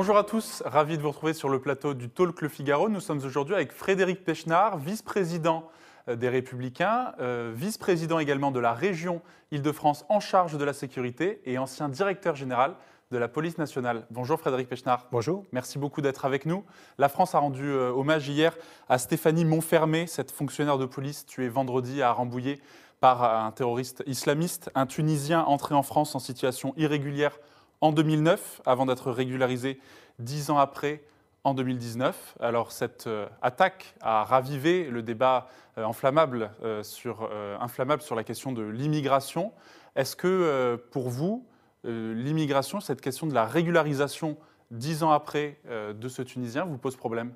Bonjour à tous, ravi de vous retrouver sur le plateau du Talk Le Figaro. Nous sommes aujourd'hui avec Frédéric Pechnard, vice-président euh, des Républicains, euh, vice-président également de la région Île-de-France en charge de la sécurité et ancien directeur général de la police nationale. Bonjour Frédéric Pechnard. Bonjour. Merci beaucoup d'être avec nous. La France a rendu euh, hommage hier à Stéphanie Montfermé, cette fonctionnaire de police tuée vendredi à Rambouillet par un terroriste islamiste, un Tunisien entré en France en situation irrégulière en 2009, avant d'être régularisé dix ans après, en 2019. Alors cette euh, attaque a ravivé le débat euh, euh, inflammable sur la question de l'immigration. Est-ce que pour vous, l'immigration, cette question de la régularisation dix ans après de ce Tunisien, vous pose problème?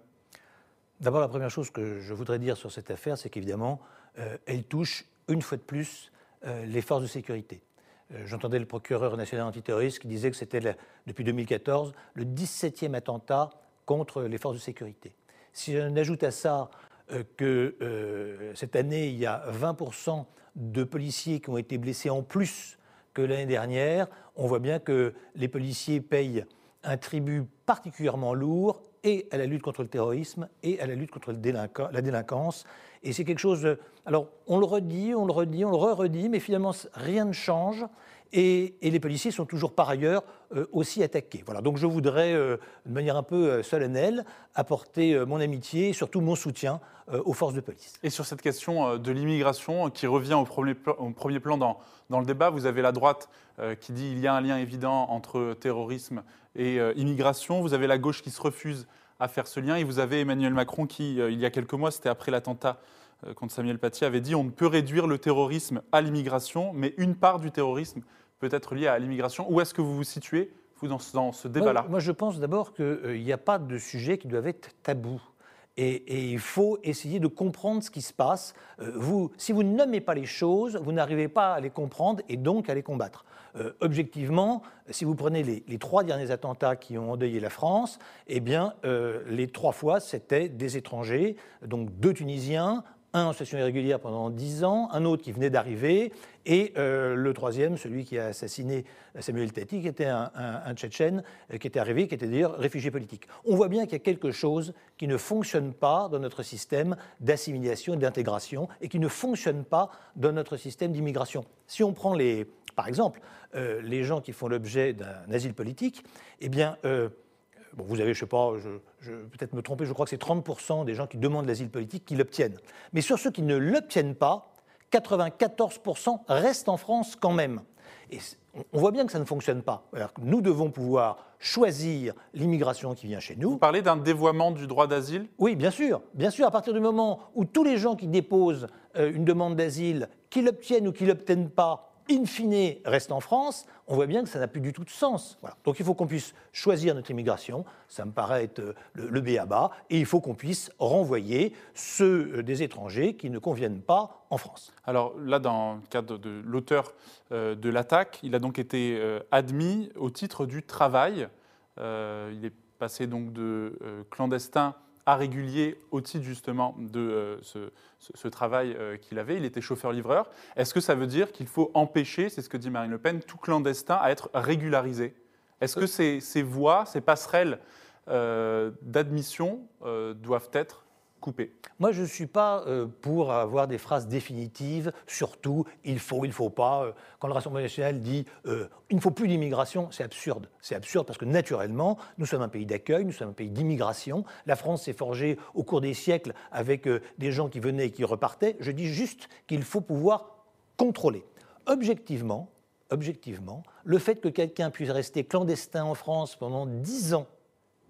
D'abord, la première chose que je voudrais dire sur cette affaire, c'est qu'évidemment, elle touche une fois de plus les forces de sécurité. Euh, j'entendais le procureur national antiterroriste qui disait que c'était, depuis 2014, le 17e attentat contre les forces de sécurité. Si on ajoute à ça euh, que euh, cette année, il y a 20% de policiers qui ont été blessés en plus que l'année dernière, on voit bien que les policiers payent un tribut particulièrement lourd et à la lutte contre le terrorisme et à la lutte contre la délinquance. Et c'est quelque chose. Alors, on le redit, on le redit, on le re-redit, mais finalement, rien ne change. Et, les policiers sont toujours par ailleurs euh, aussi attaqués. Voilà, donc je voudrais, euh, de manière un peu euh, solennelle, apporter mon amitié et surtout mon soutien aux forces de police. Et sur cette question de l'immigration qui revient au premier, au premier plan dans, dans, le débat, vous avez la droite qui dit qu'il y a un lien évident entre terrorisme et immigration, vous avez la gauche qui se refuse à faire ce lien, et vous avez Emmanuel Macron qui, il y a quelques mois, c'était après l'attentat contre Samuel Paty, avait dit on ne peut réduire le terrorisme à l'immigration, mais une part du terrorisme peut être lié à l'immigration. Où est-ce que vous vous situez, vous, dans ce, débat-là? moi, je pense d'abord qu'il euh, n'y a pas de sujet qui doivent être tabou. Et, il faut essayer de comprendre ce qui se passe. Euh, vous, si vous ne nommez pas les choses, vous n'arrivez pas à les comprendre et donc à les combattre. Euh, objectivement, si vous prenez les, trois derniers attentats qui ont endeuillé la France, eh bien, les trois fois, c'était des étrangers, donc deux Tunisiens, un en situation irrégulière pendant dix ans, un autre qui venait d'arriver, et euh, le troisième, celui qui a assassiné Samuel Tati, qui était un, Tchétchène, euh, qui était arrivé, qui était d'ailleurs réfugié politique. On voit bien qu'il y a quelque chose qui ne fonctionne pas dans notre système d'assimilation et d'intégration, et qui ne fonctionne pas dans notre système d'immigration. Si on prend les, par exemple, euh, les gens qui font l'objet d'un asile politique, eh bien, vous avez, je ne sais pas, je, peut-être me tromper, je crois que c'est 30% des gens qui demandent l'asile politique qui l'obtiennent. Mais sur ceux qui ne l'obtiennent pas, 94% restent en France quand même. Et on voit bien que ça ne fonctionne pas. nous devons pouvoir choisir l'immigration qui vient chez nous. Vous parlez d'un dévoiement du droit d'asile? Oui, bien sûr. Bien sûr, à partir du moment où tous les gens qui déposent euh, une demande d'asile, qu'ils l'obtiennent ou qu'ils ne l'obtiennent pas, in fine, reste en France, on voit bien que ça n'a plus du tout de sens. Donc il faut qu'on puisse choisir notre immigration, ça me paraît être euh, le, le B à bas, et il faut qu'on puisse renvoyer ceux euh, des étrangers qui ne conviennent pas en France. Alors là, dans le cadre de l'auteur euh, de l'attaque, il a donc été admis au titre du travail. il est passé donc de clandestin à régulier au titre justement de euh, ce, travail euh, qu'il avait. Il était chauffeur-livreur. Est-ce que ça veut dire qu'il faut empêcher, c'est ce que dit Marine Le Pen, tout clandestin à être régularisé? Est-ce que ces, ces, voies, ces passerelles euh, d'admission doivent être moi, je ne suis pas euh, pour avoir des phrases définitives, surtout il faut, il ne faut pas. Euh, quand le Rassemblement national dit euh, il ne faut plus d'immigration, c'est absurde. C'est absurde parce que naturellement, nous sommes un pays d'accueil, nous sommes un pays d'immigration. La France s'est forgée au cours des siècles avec des gens qui venaient et qui repartaient. Je dis juste qu'il faut pouvoir contrôler. Objectivement, objectivement, le fait que quelqu'un puisse rester clandestin en France pendant dix ans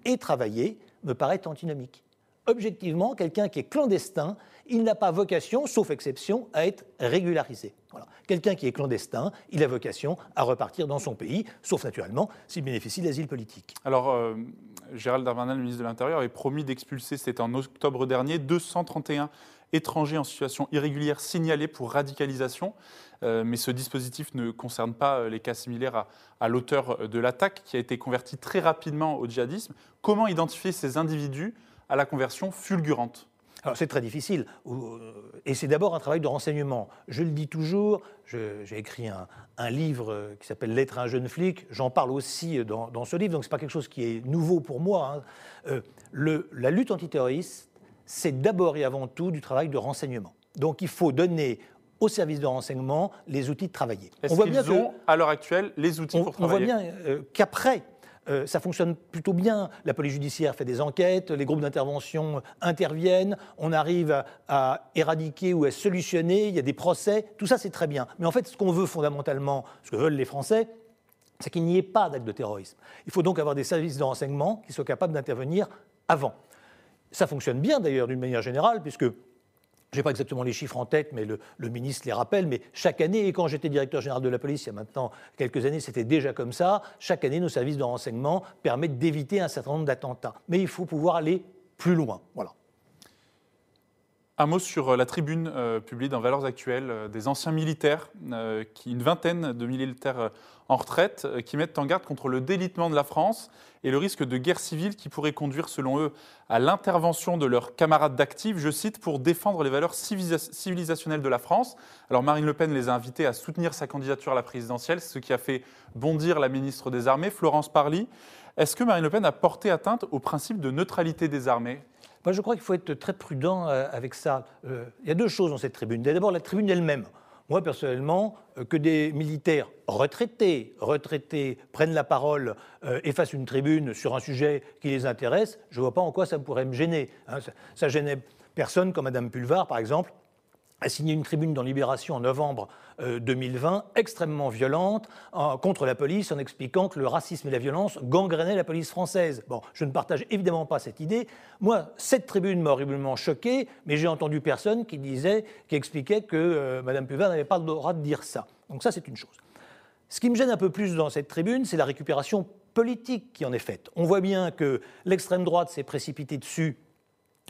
et travailler me paraît antinomique objectivement, quelqu'un qui est clandestin, il n'a pas vocation, sauf exception, à être régularisé. Voilà. Quelqu'un qui est clandestin, il a vocation à repartir dans son pays, sauf naturellement s'il bénéficie d'asile politique. Alors, euh, Gérald Darmanin, le ministre de l'Intérieur, avait promis d'expulser, c'était en octobre dernier, 231 étrangers en situation irrégulière signalés pour radicalisation. Euh, mais ce dispositif ne concerne pas euh, les cas similaires à, à l'auteur de l'attaque qui a été converti très rapidement au djihadisme. Comment identifier ces individus à la conversion fulgurante alors c'est très difficile, et c'est d'abord un travail de renseignement. Je le dis toujours, j'ai écrit un, livre qui s'appelle Lettre à un jeune flic, j'en parle aussi dans, ce livre, donc ce n'est pas quelque chose qui est nouveau pour moi. Hein. Le, la lutte antiterroriste, c'est d'abord et avant tout du travail de renseignement. Donc il faut donner aux services de renseignement les outils de travailler. Est-ce qu'ils ont, à l'heure actuelle, les outils pour travailler On voit bien euh, qu'après, euh, ça fonctionne plutôt bien. La police judiciaire fait des enquêtes, les groupes d'intervention interviennent, on arrive à, éradiquer ou à solutionner, il y a des procès, tout ça c'est très bien. Mais en fait, ce qu'on veut fondamentalement, ce que veulent les Français, c'est qu'il n'y ait pas d'acte de terrorisme. Il faut donc avoir des services de renseignement qui soient capables d'intervenir avant. Ça fonctionne bien d'ailleurs d'une manière générale, puisque je n'ai pas exactement les chiffres en tête, mais le, ministre les rappelle. Mais chaque année, et quand j'étais directeur général de la police il y a maintenant quelques années, c'était déjà comme ça. Chaque année, nos services de renseignement permettent d'éviter un certain nombre d'attentats. Mais il faut pouvoir aller plus loin. Voilà. Un mot sur euh, la tribune euh, publiée dans Valeurs Actuelles euh, des anciens militaires, une vingtaine de militaires en retraite, qui mettent en garde contre le délitement de la France et le risque de guerre civile qui pourrait conduire, selon eux, à l'intervention de leurs camarades d'actifs, je cite, pour défendre les valeurs civilisationnelles de la France. Alors Marine Le Pen les a invités à soutenir sa candidature à la présidentielle, ce qui a fait bondir la ministre des Armées, Florence Parly. Est-ce que Marine Le Pen a porté atteinte au principe de neutralité des armées? Moi, je crois qu'il faut être très prudent euh, avec ça. Euh, il y a deux choses dans cette tribune. D'abord, la tribune elle-même. Moi, personnellement, euh, que des militaires retraités, retraités prennent la parole et fassent une tribune sur un sujet qui les intéresse, je ne vois pas en quoi ça pourrait me gêner. Hein. ça, ça gênait personne, comme Mme Pulvar, par exemple, a signé une tribune dans Libération en novembre 2020, euh, extrêmement violente, contre la police, en expliquant que le racisme et la violence gangrénaient la police française. Bon, je ne partage évidemment pas cette idée. Moi, cette tribune m'a horriblement choqué, mais j'ai entendu personne qui disait, qui expliquait que euh, Mme Puvin n'avait pas le droit de dire ça. Donc ça, c'est une chose. Ce qui me gêne un peu plus dans cette tribune, c'est la récupération politique qui en est faite. On voit bien que l'extrême droite s'est précipitée dessus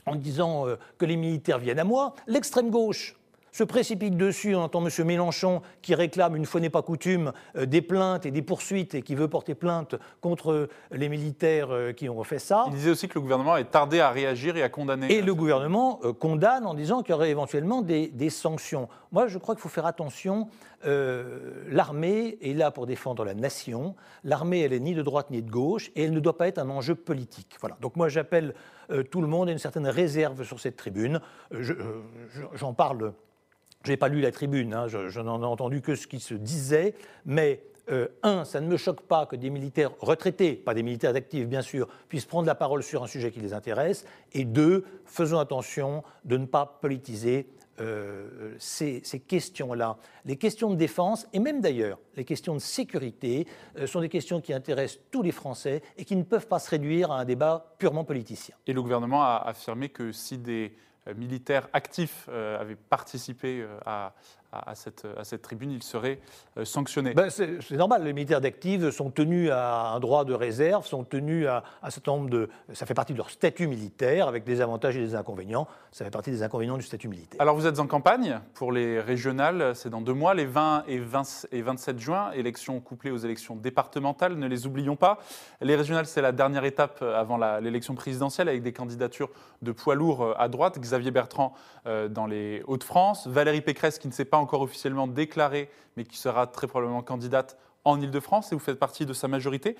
en disant euh, que les militaires viennent à moi. L'extrême gauche, se précipite dessus. On entend M. Mélenchon qui réclame, une fois n'est pas coutume, euh, des plaintes et des poursuites et qui veut porter plainte contre les militaires euh, qui ont fait ça. Il disait aussi que le gouvernement est tardé à réagir et à condamner. Et le gouvernement euh, condamne en disant qu'il y aurait éventuellement des, sanctions. Moi, je crois qu'il faut faire attention. L'armée est là pour défendre la nation. L'armée, elle est ni de droite ni de gauche et elle ne doit pas être un enjeu politique. Voilà. Donc moi, j'appelle tout le monde à une certaine réserve sur cette tribune. J'en parle je n'ai pas lu la tribune, hein, je, n'en ai entendu que ce qui se disait, mais euh, un, ça ne me choque pas que des militaires retraités, pas des militaires actifs bien sûr, puissent prendre la parole sur un sujet qui les intéresse, et deux, faisons attention de ne pas politiser euh, ces, questions-là. Les questions de défense, et même d'ailleurs les questions de sécurité, euh, sont des questions qui intéressent tous les Français et qui ne peuvent pas se réduire à un débat purement politicien. Et le gouvernement a affirmé que si des militaires actifs euh, avaient participé euh, à, à, cette, à cette, tribune, ils seraient sanctionnés. Ben, c'est normal, les militaires d'actifs sont tenus à un droit de réserve, sont tenus à, un certain nombre de... Ça fait partie de leur statut militaire, avec des avantages et des inconvénients. Ça fait partie des inconvénients du statut militaire. Alors vous êtes en campagne pour les régionales, c'est dans deux mois, les 20 et, 20 et 27 juin, élections couplées aux élections départementales, ne les oublions pas. Les régionales, c'est la dernière étape avant l'élection présidentielle, avec des candidatures de poids lourds à droite. Xavier Bertrand euh, dans les Hauts-de-France, Valérie Pécresse qui ne s'est pas encore officiellement déclarée, mais qui sera très probablement candidate en Ile-de-France, et vous faites partie de sa majorité.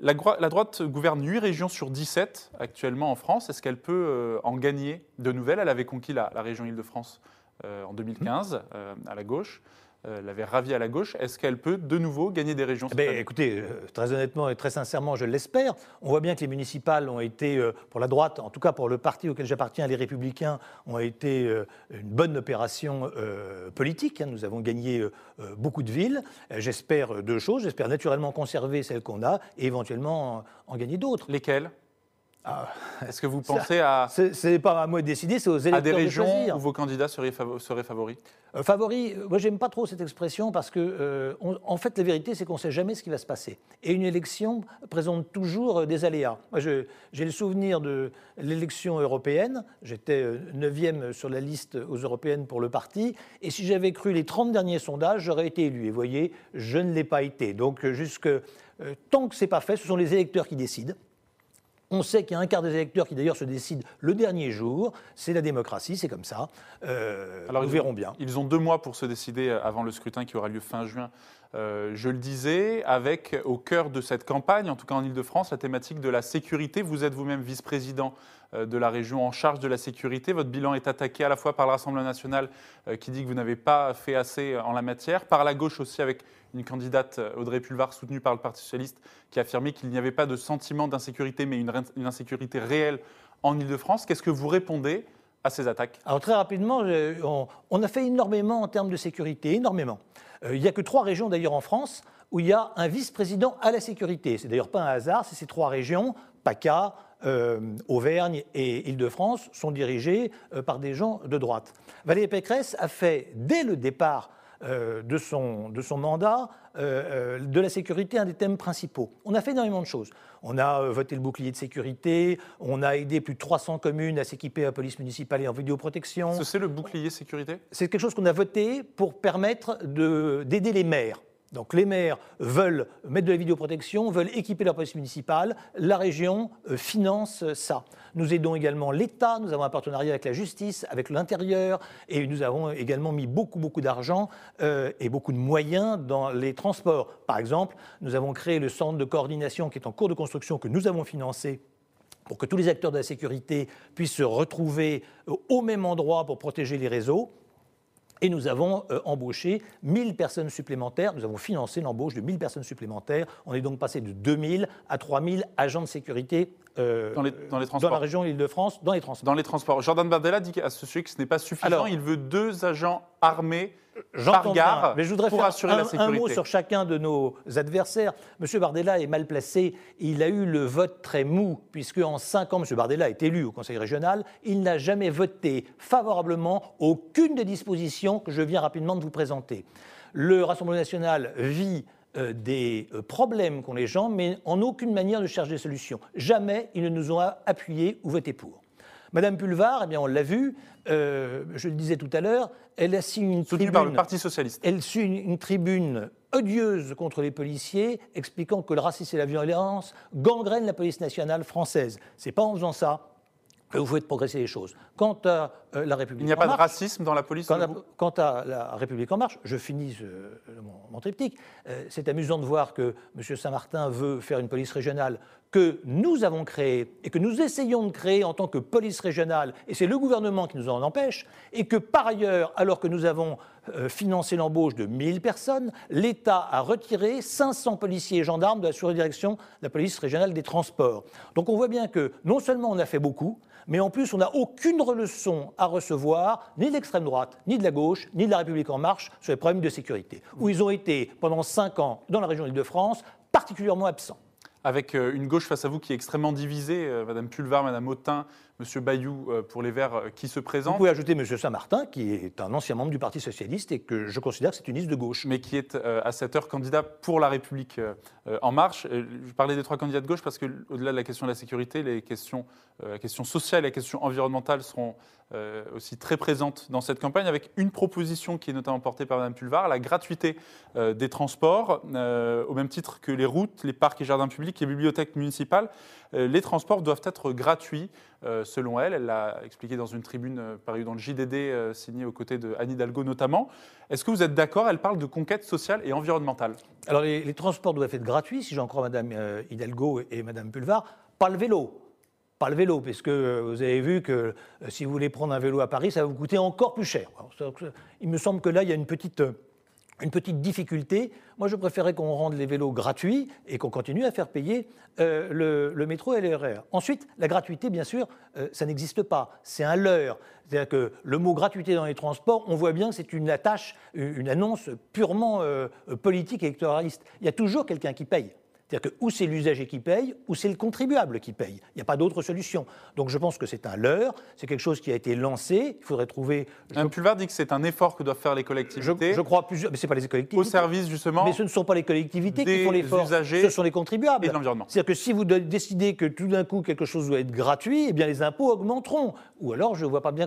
La, droite gouverne 8 régions sur 17 actuellement en France. Est-ce qu'elle peut euh, en gagner de nouvelles? Elle avait conquis la, région Ile-de-France euh, en 2015 à la gauche. Euh, l'avait ravie à la gauche. Est-ce qu'elle peut de nouveau gagner des régions eh ben, Écoutez, euh, très honnêtement et très sincèrement, je l'espère. On voit bien que les municipales ont été, euh, pour la droite, en tout cas pour le parti auquel j'appartiens, les Républicains, ont été une bonne opération politique. Hein. Nous avons gagné beaucoup de villes. J'espère deux choses. J'espère naturellement conserver celles qu'on a et éventuellement en gagner d'autres. Lesquelles? Ah, Est-ce que vous pensez à. Ce n'est pas à moi de décider, c'est aux électeurs À des régions de où vos candidats seraient, favoris? Euh, Favoris, euh, moi j'aime pas trop cette expression parce que, euh, en fait, la vérité, c'est qu'on ne sait jamais ce qui va se passer. Et une élection présente toujours des aléas. Moi, j'ai le souvenir de l'élection européenne. J'étais neuvième sur la liste aux européennes pour le parti. Et si j'avais cru les 30 derniers sondages, j'aurais été élu. Et vous voyez, je ne l'ai pas été. Donc, jusque. tant que ce n'est pas fait, ce sont les électeurs qui décident On sait qu'il y a un quart des électeurs qui d'ailleurs se décident le dernier jour. C'est la démocratie, c'est comme ça. Euh, Alors, nous verrons bien. Ils ont deux mois pour se décider avant le scrutin qui aura lieu fin juin. Euh, je le disais, avec au cœur de cette campagne, en tout cas en Ile-de-France, la thématique de la sécurité. Vous êtes vous-même vice-président euh, de la région en charge de la sécurité. Votre bilan est attaqué à la fois par le Rassemblement national qui dit que vous n'avez pas fait assez en la matière, par la gauche aussi avec une candidate, euh, Audrey Pulvar, soutenue par le Parti socialiste, qui a affirmé qu'il n'y avait pas de sentiment d'insécurité, mais une, insécurité réelle en Ile-de-France. Qu'est-ce que vous répondez à ces attaques? Alors très rapidement, on, a fait énormément en termes de sécurité, énormément. Euh, il n'y a que trois régions d'ailleurs en France où il y a un vice-président à la sécurité. C'est d'ailleurs pas un hasard, c'est ces trois régions, PACA, euh, Auvergne et Île-de-France, sont dirigées par des gens de droite. Valérie Pécresse a fait, dès le départ euh, de, son, de son mandat, euh, euh, de la sécurité un des thèmes principaux. On a fait énormément de choses. On a voté le bouclier de sécurité, on a aidé plus de 300 communes à s'équiper à police municipale et en vidéoprotection. C'est le bouclier sécurité? C'est quelque chose qu'on a voté pour permettre d'aider les maires. Donc les maires veulent mettre de la vidéoprotection, veulent équiper la police municipale, la région euh, finance ça. Nous aidons également l'État, nous avons un partenariat avec la justice, avec l'intérieur, et nous avons également mis beaucoup, beaucoup d'argent euh, et beaucoup de moyens dans les transports. Par exemple, nous avons créé le centre de coordination qui est en cours de construction, que nous avons financé pour que tous les acteurs de la sécurité puissent se retrouver euh, au même endroit pour protéger les réseaux. Et nous avons euh, embauché 1000 personnes supplémentaires. Nous avons financé l'embauche de 1000 personnes supplémentaires. On est donc passé de 2000 à 3000 agents de sécurité euh, dans, les, transports. dans la région Île-de-France, dans les transports. Dans les transports. Jordan Bardella dit à ce sujet que ce n'est pas suffisant. Il veut deux agents armés par gare mais je voudrais faire un, mot sur chacun de nos adversaires. M. Bardella est mal placé. Il a eu le vote très mou, puisque en cinq ans, M. Bardella est élu au Conseil régional. Il n'a jamais voté favorablement aucune des dispositions que je viens rapidement de vous présenter. Le Rassemblement national vit euh, des euh, problèmes qu'ont les gens, mais en aucune manière ne cherche des solutions. Jamais ils ne nous ont appuyés ou voté pour. Madame Pulvar, eh bien, on l'a vu, euh, je le disais tout à l'heure, elle a signé une tribune. par le Parti socialiste. Elle suit une, tribune odieuse contre les policiers, expliquant que le racisme et la violence gangrènent la police nationale française. C'est pas en faisant ça vous faites progresser les choses. Quant à euh, la République Il n'y a pas de racisme dans la police Quant, à, la République en marche, je finis mon, triptyque. Euh, c'est amusant de voir que M. Saint-Martin veut faire une police régionale que nous avons créée et que nous essayons de créer en tant que police régionale, et c'est le gouvernement qui nous en empêche, et que par ailleurs, alors que nous avons euh, financé l'embauche de 1000 personnes, l'État a retiré 500 policiers et gendarmes de la surdirection de la police régionale des transports. Donc on voit bien que non seulement on a fait beaucoup, mais en plus, on n'a aucune leçon recevoir, ni de l'extrême droite, ni de la gauche, ni de la République en marche, sur les problèmes de sécurité, où ils ont été, pendant cinq ans, dans la région Île-de-France, particulièrement absents. Avec euh, une gauche face à vous qui est extrêmement divisée, euh, Madame Pulvar, Madame Autain, Monsieur Bayou euh, pour les Verts qui se présentent. Vous pouvez ajouter Monsieur Saint-Martin, qui est un ancien membre du Parti socialiste et que je considère que c'est une liste de gauche. Mais qui est à cette heure candidat pour la République en marche. Je parlais des trois candidats de gauche parce qu'au-delà de la question de la sécurité, les questions, la question sociale et la question environnementale seront aussi très présentes dans cette campagne, avec une proposition qui est notamment portée par Madame Pulvar, la gratuité des transports, au même titre que les routes, les parcs et jardins publics les bibliothèques municipales, euh, les transports doivent être gratuits, euh, selon elle. Elle l'a expliqué dans une tribune euh, parue dans le JDD, signée aux côtés de Anne Hidalgo notamment. Est-ce que vous êtes d'accord Elle parle de conquête sociale et environnementale? Alors les, transports doivent être gratuits, si j'en crois Madame Hidalgo et Madame Pulvar, pas le vélo pas le vélo, puisque vous avez vu que si vous voulez prendre un vélo à Paris, ça va vous coûter encore plus cher. il me semble que là, il y a une petite une petite difficulté. Moi, je préférais qu'on rende les vélos gratuits et qu'on continue à faire payer euh, le, métro et le RER. Ensuite, la gratuité, bien sûr, euh, ça n'existe pas. C'est un leurre. C'est-à-dire que le mot gratuité dans les transports, on voit bien que c'est une attache, une annonce purement euh, politique et électoraliste. Il y a toujours quelqu'un qui paye. C'est-à-dire que ou c'est l'usager qui paye, ou c'est le contribuable qui paye. Il n'y a pas d'autre solution. Donc je pense que c'est un leurre, c'est quelque chose qui a été lancé. Il faudrait trouver. Un Pulvar dit que c'est un effort que doivent faire les collectivités. Je, crois plusieurs, mais c'est pas les collectivités. Au service justement. Mais ce ne sont pas les collectivités qui font l'effort. Ce sont les contribuables. Et l'environnement. C'est-à-dire que si vous décidez que tout d'un coup quelque chose doit être gratuit, eh bien les impôts augmenteront. Ou alors je ne vois pas bien.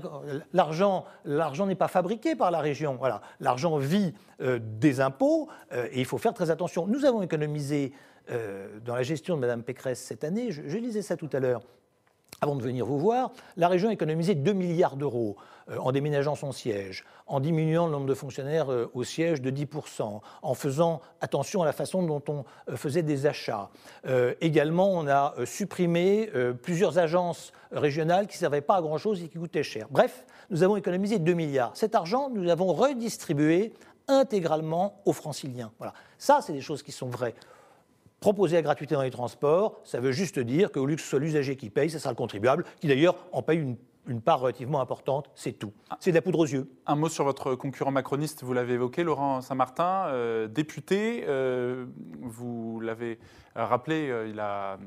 L'argent, l'argent n'est pas fabriqué par la région. Voilà, l'argent vit euh, des impôts euh, et il faut faire très attention. Nous avons économisé dans la gestion de Mme Pécresse cette année, je, lisais ça tout à l'heure, avant de venir vous voir, la région a économisé 2 milliards d'euros euh, en déménageant son siège, en diminuant le nombre de fonctionnaires euh, au siège de 10%, en faisant attention à la façon dont on euh, faisait des achats. également, on a supprimé plusieurs agences régionales qui ne servaient pas à grand-chose et qui coûtaient cher. Bref, nous avons économisé 2 milliards. Cet argent, nous l'avons redistribué intégralement aux franciliens. Voilà. Ça, c'est des choses qui sont vraies. Proposer la gratuité dans les transports, ça veut juste dire qu'au lieu que ce soit l'usager qui paye, ça sera le contribuable, qui d'ailleurs en paye une, part relativement importante, c'est tout. C'est de la poudre aux yeux. Un mot sur votre concurrent macroniste, vous l'avez évoqué, Laurent Saint-Martin, euh, député, euh, vous l'avez rappelé, euh, il a,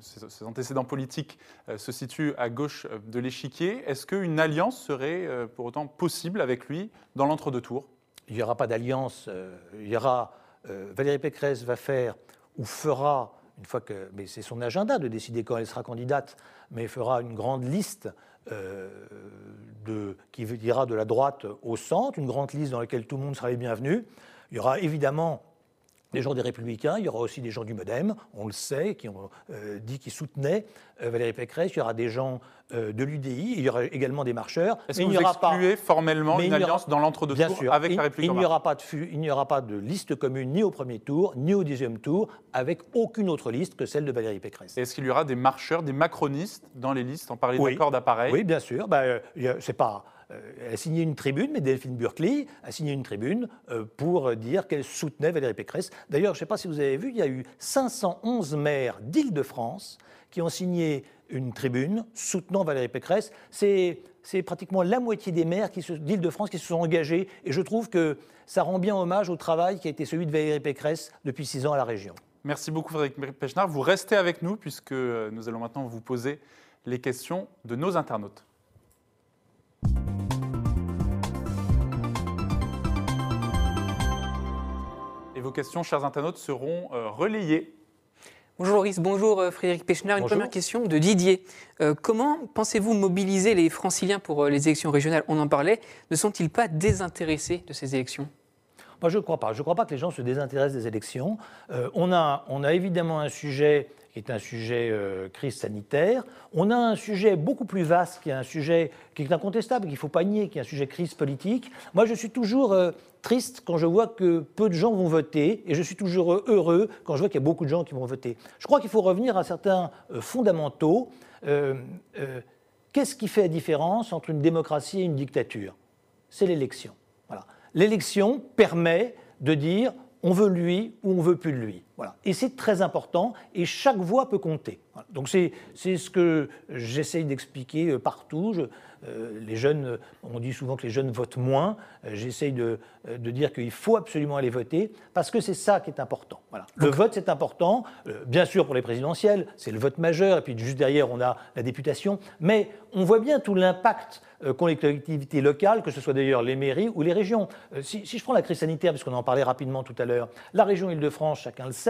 ses, antécédents politiques se situent à gauche de l'échiquier. Est-ce qu'une alliance serait pour autant possible avec lui dans l'entre-deux tours Il n'y aura pas d'alliance. il y aura. Valérie Pécresse va faire ou fera, une fois que, mais c'est son agenda de décider quand elle sera candidate, mais fera une grande liste euh, de, qui ira de la droite au centre, une grande liste dans laquelle tout le monde sera les bienvenus. Il y aura évidemment des gens des Républicains, il y aura aussi des gens du Modem, on le sait, qui ont euh, dit qu'ils soutenaient euh, Valérie Pécresse, il y aura des gens euh, de l'UDI, il y aura également des marcheurs. Est-ce que vous excluez formellement une alliance dans l'entre-deux tours avec la République il n'y aura, pas de, il n'y aura pas de liste commune ni au premier tour, ni au deuxième tour, avec aucune autre liste que celle de Valérie Pécresse. Est-ce qu'il y aura des marcheurs, des macronistes dans les listes On parlait d'accord d'appareil. Oui, bien sûr. Bah, c'est pas elle a signé une tribune, mais Delphine Burkley a signé une tribune euh, pour dire qu'elle soutenait Valérie Pécresse. D'ailleurs, je ne sais pas si vous avez vu, il y a eu 511 maires d'Île-de-France qui ont signé une tribune soutenant Valérie Pécresse. C'est pratiquement la moitié des maires d'Île-de-France qui se sont engagés, et je trouve que ça rend bien hommage au travail qui a été celui de Valérie Pécresse depuis six ans à la région. Merci beaucoup Frédéric Pechnard. Vous restez avec nous puisque nous allons maintenant vous poser les questions de nos internautes. Vos questions, chers internautes, seront euh, relayées. Bonjour Loris, bonjour euh, Frédéric Pechner. Une première question de Didier. Euh, comment pensez-vous mobiliser les franciliens pour les élections régionales? On en parlait. Ne sont-ils pas désintéressés de ces élections? Moi, je ne crois pas. Je ne crois pas que les gens se désintéressent des élections. on, a, on a évidemment un sujet est un sujet crise sanitaire. On a un sujet beaucoup plus vaste, qui est un sujet qui est incontestable, qu'il ne faut pas nier, qui est un sujet crise politique. Moi, je suis toujours triste quand je vois que peu de gens vont voter et je suis toujours heureux quand je vois qu'il y a beaucoup de gens qui vont voter. Je crois qu'il faut revenir à certains euh, fondamentaux. Euh, euh, qu'est-ce qui fait la différence entre une démocratie et une dictature? C'est l'élection. L'élection permet de dire on veut lui ou on veut plus de lui. Voilà. Et c'est très important et chaque voix peut compter. Donc c'est ce que j'essaye d'expliquer partout. Je, euh, les jeunes, on dit souvent que les jeunes votent moins. Euh, j'essaye de, euh, de, dire qu'il faut absolument aller voter parce que c'est ça qui est important. Voilà. Le vote, c'est important. bien sûr, pour les présidentielles, c'est le vote majeur. Et puis juste derrière, on a la députation. Mais on voit bien tout l'impact qu'ont les collectivités locales, que ce soit d'ailleurs les mairies ou les régions. Si, si je prends la crise sanitaire, puisqu'on en parlait rapidement tout à l'heure, la région Île-de-France, chacun le sait,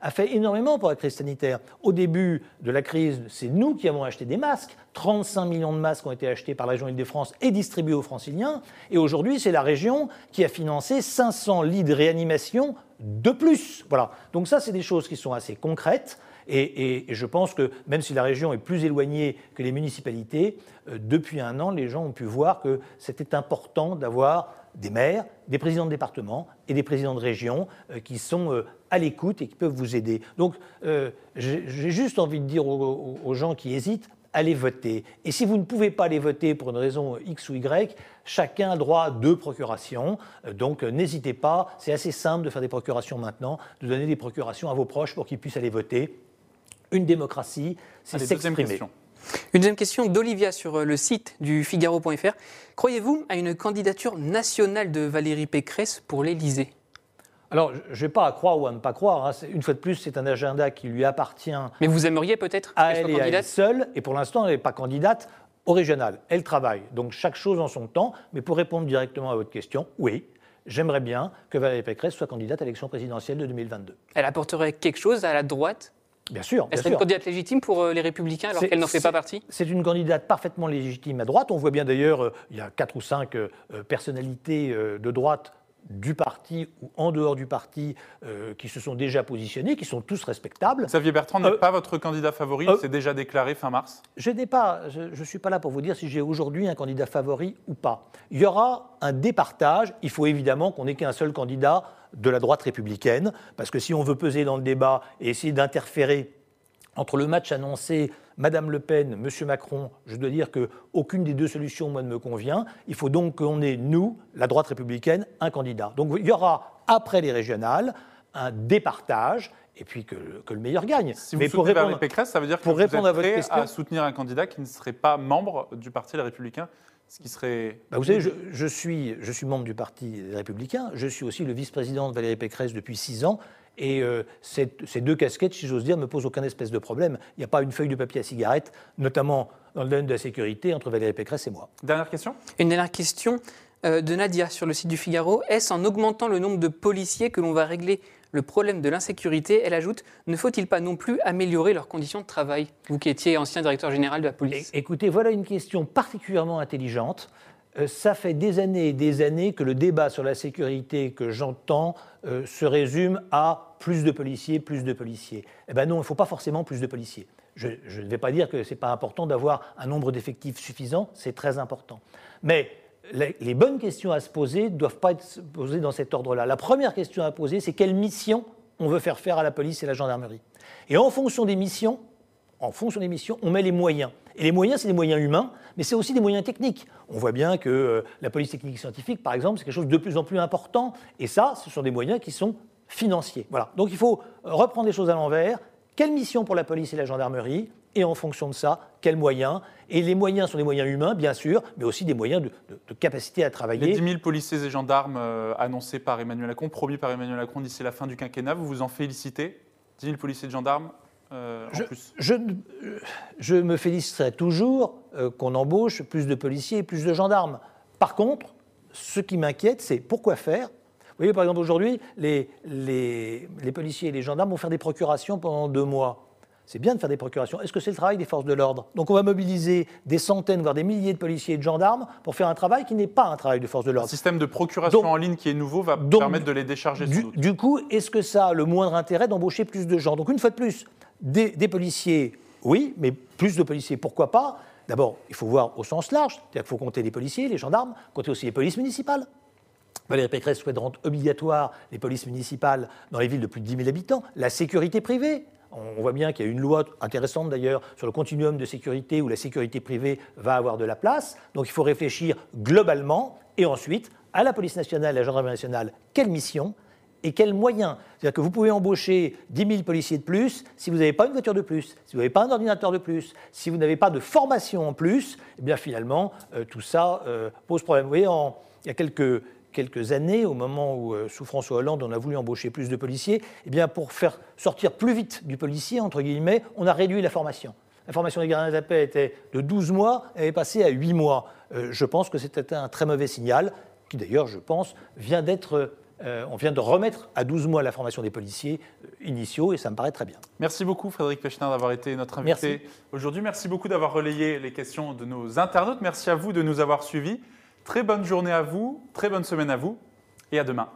a fait énormément pour la crise sanitaire. Au début de la crise, c'est nous qui avons acheté des masques. 35 millions de masques ont été achetés par la région Île-de-France et distribués aux franciliens. Et aujourd'hui, c'est la région qui a financé 500 lits de réanimation de plus. Voilà. Donc ça, c'est des choses qui sont assez concrètes. Et, je pense que même si la région est plus éloignée que les municipalités, euh, depuis un an, les gens ont pu voir que c'était important d'avoir des maires, des présidents de département et des présidents de région euh, qui sont euh, à l'écoute et qui peuvent vous aider. Donc j'ai juste envie de dire aux gens qui hésitent, allez voter. Et si vous ne pouvez pas aller voter pour une raison X ou Y, chacun a droit à deux procurations. Euh, donc euh, n'hésitez pas, c'est assez simple de faire des procurations maintenant, de donner des procurations à vos proches pour qu'ils puissent aller voter. Une démocratie, c'est s'exprimer. Une deuxième question d'Olivia sur euh, le site du Figaro.fr. Croyez-vous à une candidature nationale de Valérie Pécresse pour l'Élysée? Alors, je n'ai pas à croire ou à ne pas croire. Hein. Une fois de plus, c'est un agenda qui lui appartient. Mais vous aimeriez peut-être à elle, et à elle seule. Et pour l'instant, elle n'est pas candidate au régional. Elle travaille. Donc, chaque chose en son temps. Mais pour répondre directement à votre question, oui, j'aimerais bien que Valérie Pécresse soit candidate à l'élection présidentielle de 2022. Elle apporterait quelque chose à la droite Bien sûr. Elle serait une candidate légitime pour euh, les Républicains alors qu'elle n'en fait pas partie? C'est une candidate parfaitement légitime à droite. On voit bien d'ailleurs, euh, il y a quatre ou cinq euh, personnalités de droite du parti ou en dehors du parti euh, qui se sont déjà positionnés, qui sont tous respectables. Xavier Bertrand n'est euh, pas votre candidat favori, c'est déjà déclaré fin mars? Je n'ai pas, je ne suis pas là pour vous dire si j'ai aujourd'hui un candidat favori ou pas. Il y aura un départage, il faut évidemment qu'on n'ait qu'un seul candidat de la droite républicaine, parce que si on veut peser dans le débat et essayer d'interférer entre le match annoncé Madame Le Pen, Monsieur Macron, je dois dire qu'aucune des deux solutions, moi, ne me convient. Il faut donc qu'on ait, nous, la droite républicaine, un candidat. Donc il y aura, après les régionales, un départage et puis que, le meilleur gagne. Si vous Mais pour répondre, Pécresse, ça veut dire que pour vous répondre êtes prêt à, votre question, à soutenir un candidat qui ne serait pas membre du Parti Les Républicains ce qui serait... Bah, vous savez, je, suis, je suis membre du Parti républicain, je suis aussi le vice-président de Valérie Pécresse depuis six ans, et euh, ces, deux casquettes, si j'ose dire, ne me posent aucun espèce de problème. Il n'y a pas une feuille de papier à cigarette, notamment dans le domaine de la sécurité, entre Valérie Pécresse et moi. Dernière question? Une dernière question euh, de Nadia sur le site du Figaro. Est-ce en augmentant le nombre de policiers que l'on va régler le problème de l'insécurité. Elle ajoute Ne faut-il pas non plus améliorer leurs conditions de travail? Vous qui étiez ancien directeur général de la police. Écoutez, voilà une question particulièrement intelligente. Euh, ça fait des années et des années que le débat sur la sécurité que j'entends euh, se résume à plus de policiers, plus de policiers. Eh bien non, il ne faut pas forcément plus de policiers. Je, ne vais pas dire que ce n'est pas important d'avoir un nombre d'effectifs suffisant, c'est très important. Mais les, bonnes questions à se poser ne doivent pas être posées dans cet ordre-là. La première question à poser, c'est quelle mission on veut faire faire à la police et la gendarmerie. Et en fonction des missions, on met les moyens. Et les moyens, c'est des moyens humains, mais c'est aussi des moyens techniques. On voit bien que euh, la police technique scientifique, par exemple, c'est quelque chose de plus en plus important. Et ça, ce sont des moyens qui sont financiers. Donc il faut reprendre les choses à l'envers. Quelle mission pour la police et la gendarmerie? Et en fonction de ça, quels moyens Et les moyens sont des moyens humains, bien sûr, mais aussi des moyens de, capacité à travailler. Les 10 000 policiers et gendarmes euh, annoncés par Emmanuel Macron, promis par Emmanuel Macron d'ici la fin du quinquennat, vous vous en félicitez? 10 000 policiers et gendarmes euh, en je. Je, me féliciterai toujours euh, qu'on embauche plus de policiers et plus de gendarmes. Par contre, ce qui m'inquiète, c'est pourquoi faire? Vous voyez, par exemple, aujourd'hui, les, les, les policiers et les gendarmes vont faire des procurations pendant deux mois. C'est bien de faire des procurations. Est-ce que c'est le travail des forces de l'ordre? Donc on va mobiliser des centaines, voire des milliers de policiers et de gendarmes pour faire un travail qui n'est pas un travail de force de l'ordre. Un système de procuration en ligne qui est nouveau va permettre de les décharger. Du, du coup, est-ce que ça a le moindre intérêt d'embaucher plus de gens? Donc une fois de plus, des, policiers, oui, mais plus de policiers, pourquoi pas? D'abord, il faut voir au sens large, c'est-à-dire qu'il faut compter les policiers, les gendarmes, compter aussi les polices municipales. Valérie Pécresse souhaite rendre obligatoire les polices municipales dans les villes de plus de 10 000 habitants, la sécurité privée. On voit bien qu'il y a une loi intéressante d'ailleurs sur le continuum de sécurité où la sécurité privée va avoir de la place. Donc il faut réfléchir globalement et ensuite à la police nationale et à la gendarmerie nationale, quelle mission et quels moyens? C'est-à-dire que vous pouvez embaucher 10 000 policiers de plus si vous n'avez pas une voiture de plus, si vous n'avez pas un ordinateur de plus, si vous n'avez pas de formation en plus, eh bien finalement, euh, tout ça euh, pose problème. Vous voyez, il y a quelques, quelques années, au moment où, euh, sous François Hollande, on a voulu embaucher plus de policiers, eh bien, pour faire sortir plus vite du policier, entre guillemets, on a réduit la formation. La formation des gardiens de la paix était de 12 mois, elle est passée à 8 mois. Euh, je pense que c'était un très mauvais signal, qui d'ailleurs, je pense, vient d'être euh, on vient de remettre à 12 mois la formation des policiers initiaux et ça me paraît très bien. Merci beaucoup Frédéric Pechner d'avoir été notre invité aujourd'hui. Merci beaucoup d'avoir relayé les questions de nos internautes. Merci à vous de nous avoir suivis. Très bonne journée à vous, très bonne semaine à vous et à demain.